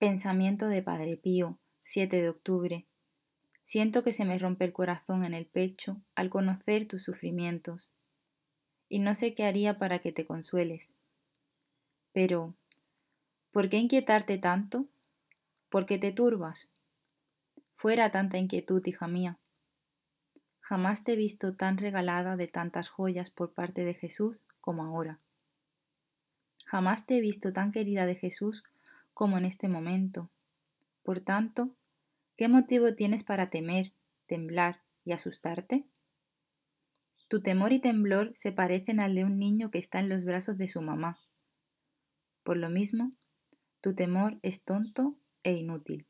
Pensamiento de Padre Pío, 7 de octubre. Siento que se me rompe el corazón en el pecho al conocer tus sufrimientos, y no sé qué haría para que te consueles. Pero, ¿por qué inquietarte tanto? ¿Por qué te turbas? Fuera tanta inquietud, hija mía. Jamás te he visto tan regalada de tantas joyas por parte de Jesús como ahora. Jamás te he visto tan querida de Jesús como en este momento. Por tanto, ¿qué motivo tienes para temer, temblar y asustarte? Tu temor y temblor se parecen al de un niño que está en los brazos de su mamá. Por lo mismo, tu temor es tonto e inútil.